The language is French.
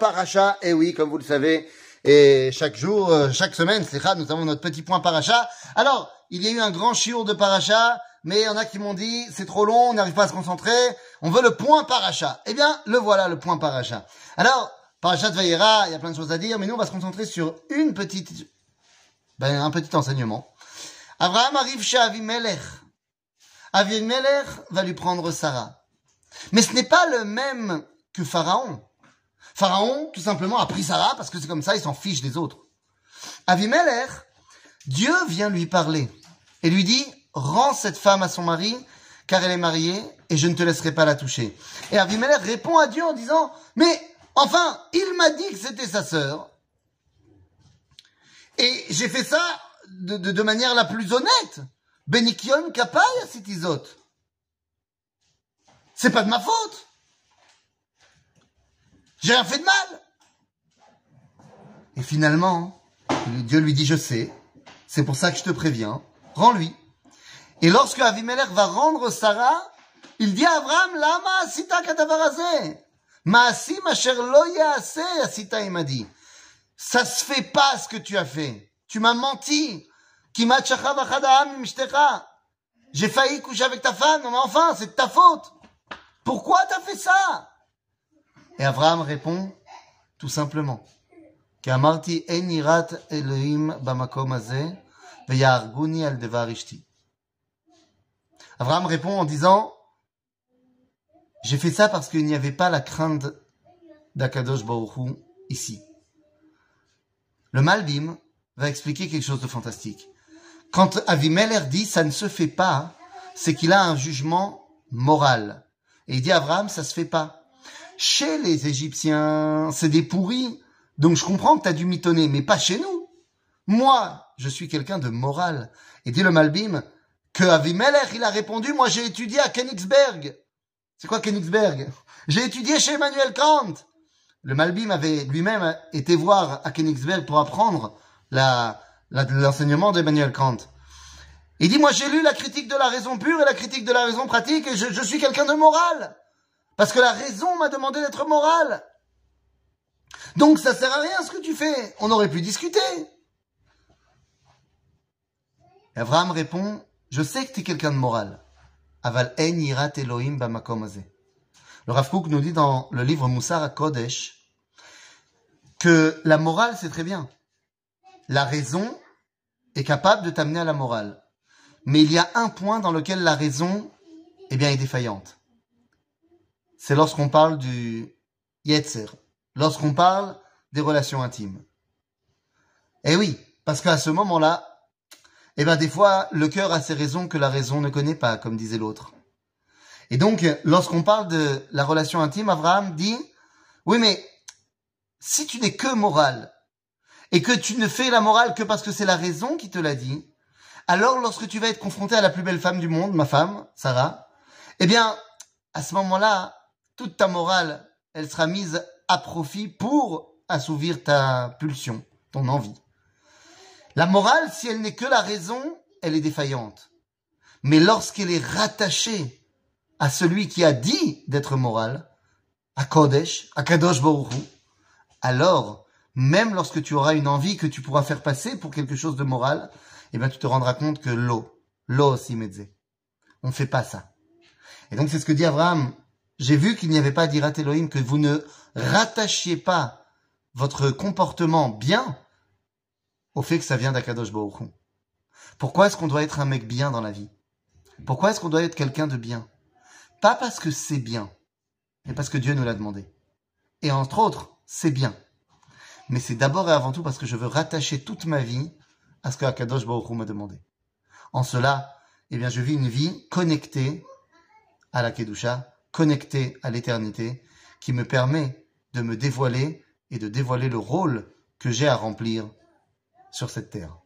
paracha. Et oui, comme vous le savez, et chaque jour, euh, chaque semaine, c'est nous avons notre petit point paracha. Alors, il y a eu un grand chiour de paracha, mais il y en a qui m'ont dit, c'est trop long, on n'arrive pas à se concentrer, on veut le point paracha. Eh bien, le voilà, le point paracha. Alors, paracha de Vayera, il y a plein de choses à dire, mais nous, on va se concentrer sur une petite, ben, un petit enseignement. Abraham arrive chez Avimelech. Avimelech va lui prendre Sarah. Mais ce n'est pas le même que Pharaon. Pharaon, tout simplement, a pris Sarah parce que c'est comme ça, il s'en fiche des autres. Avimelech, Dieu vient lui parler et lui dit, rends cette femme à son mari, car elle est mariée, et je ne te laisserai pas la toucher. Et Avimelech répond à Dieu en disant, mais enfin, il m'a dit que c'était sa sœur. Et j'ai fait ça de, manière la plus honnête. Benikion kapaya isot. C'est pas de ma faute. J'ai rien fait de mal. Et finalement, Dieu lui dit, je sais, c'est pour ça que je te préviens, rends-lui. Et lorsque Avimelech va rendre Sarah, il dit à Abraham, Lama asita katavarazé. Maasim asher lo asita, il m'a dit. Ça se fait pas ce que tu as fait. Tu m'as menti. J'ai failli coucher avec ta femme, mais enfin, c'est de ta faute. Pourquoi t'as fait ça? Et Abraham répond tout simplement Abraham répond en disant J'ai fait ça parce qu'il n'y avait pas la crainte d'Akadosh Baruch ici. Le Malbim va expliquer quelque chose de fantastique. Quand Avimelech dit ça ne se fait pas, c'est qu'il a un jugement moral. Et il dit Abraham, ça se fait pas chez les Égyptiens, c'est des pourris. Donc je comprends que tu as dû mitonner, mais pas chez nous. Moi, je suis quelqu'un de moral. Et dit le Malbim que Avimelech, il a répondu, moi j'ai étudié à Königsberg. C'est quoi Königsberg? J'ai étudié chez Emmanuel Kant. Le Malbim avait lui-même été voir à Königsberg pour apprendre l'enseignement d'Emmanuel Kant. Il dit, moi j'ai lu la critique de la raison pure et la critique de la raison pratique et je suis quelqu'un de moral. Parce que la raison m'a demandé d'être moral. Donc ça sert à rien ce que tu fais. On aurait pu discuter. Abraham répond, je sais que tu es quelqu'un de moral. Aval en yirat Elohim Le Rav Kook nous dit dans le livre Moussar Kodesh que la morale c'est très bien. La raison est capable de t'amener à la morale. Mais il y a un point dans lequel la raison eh bien, est défaillante c'est lorsqu'on parle du Yetzer, lorsqu'on parle des relations intimes. Eh oui, parce qu'à ce moment-là, eh ben des fois, le cœur a ses raisons que la raison ne connaît pas, comme disait l'autre. Et donc, lorsqu'on parle de la relation intime, Abraham dit, oui, mais si tu n'es que moral, et que tu ne fais la morale que parce que c'est la raison qui te l'a dit, alors lorsque tu vas être confronté à la plus belle femme du monde, ma femme, Sarah, eh bien, à ce moment-là, toute ta morale, elle sera mise à profit pour assouvir ta pulsion, ton envie. La morale, si elle n'est que la raison, elle est défaillante. Mais lorsqu'elle est rattachée à celui qui a dit d'être moral, à Kodesh, à Kadosh Baruch alors, même lorsque tu auras une envie que tu pourras faire passer pour quelque chose de moral, eh bien, tu te rendras compte que l'eau, l'eau aussi On ne fait pas ça. Et donc, c'est ce que dit Abraham j'ai vu qu'il n'y avait pas d'Irat Elohim, que vous ne rattachiez pas votre comportement bien au fait que ça vient d'Akadosh Baruch Pourquoi est-ce qu'on doit être un mec bien dans la vie? Pourquoi est-ce qu'on doit être quelqu'un de bien? Pas parce que c'est bien, mais parce que Dieu nous l'a demandé. Et entre autres, c'est bien. Mais c'est d'abord et avant tout parce que je veux rattacher toute ma vie à ce que Akadosh m'a demandé. En cela, eh bien, je vis une vie connectée à la Kedusha, connecté à l'éternité qui me permet de me dévoiler et de dévoiler le rôle que j'ai à remplir sur cette terre.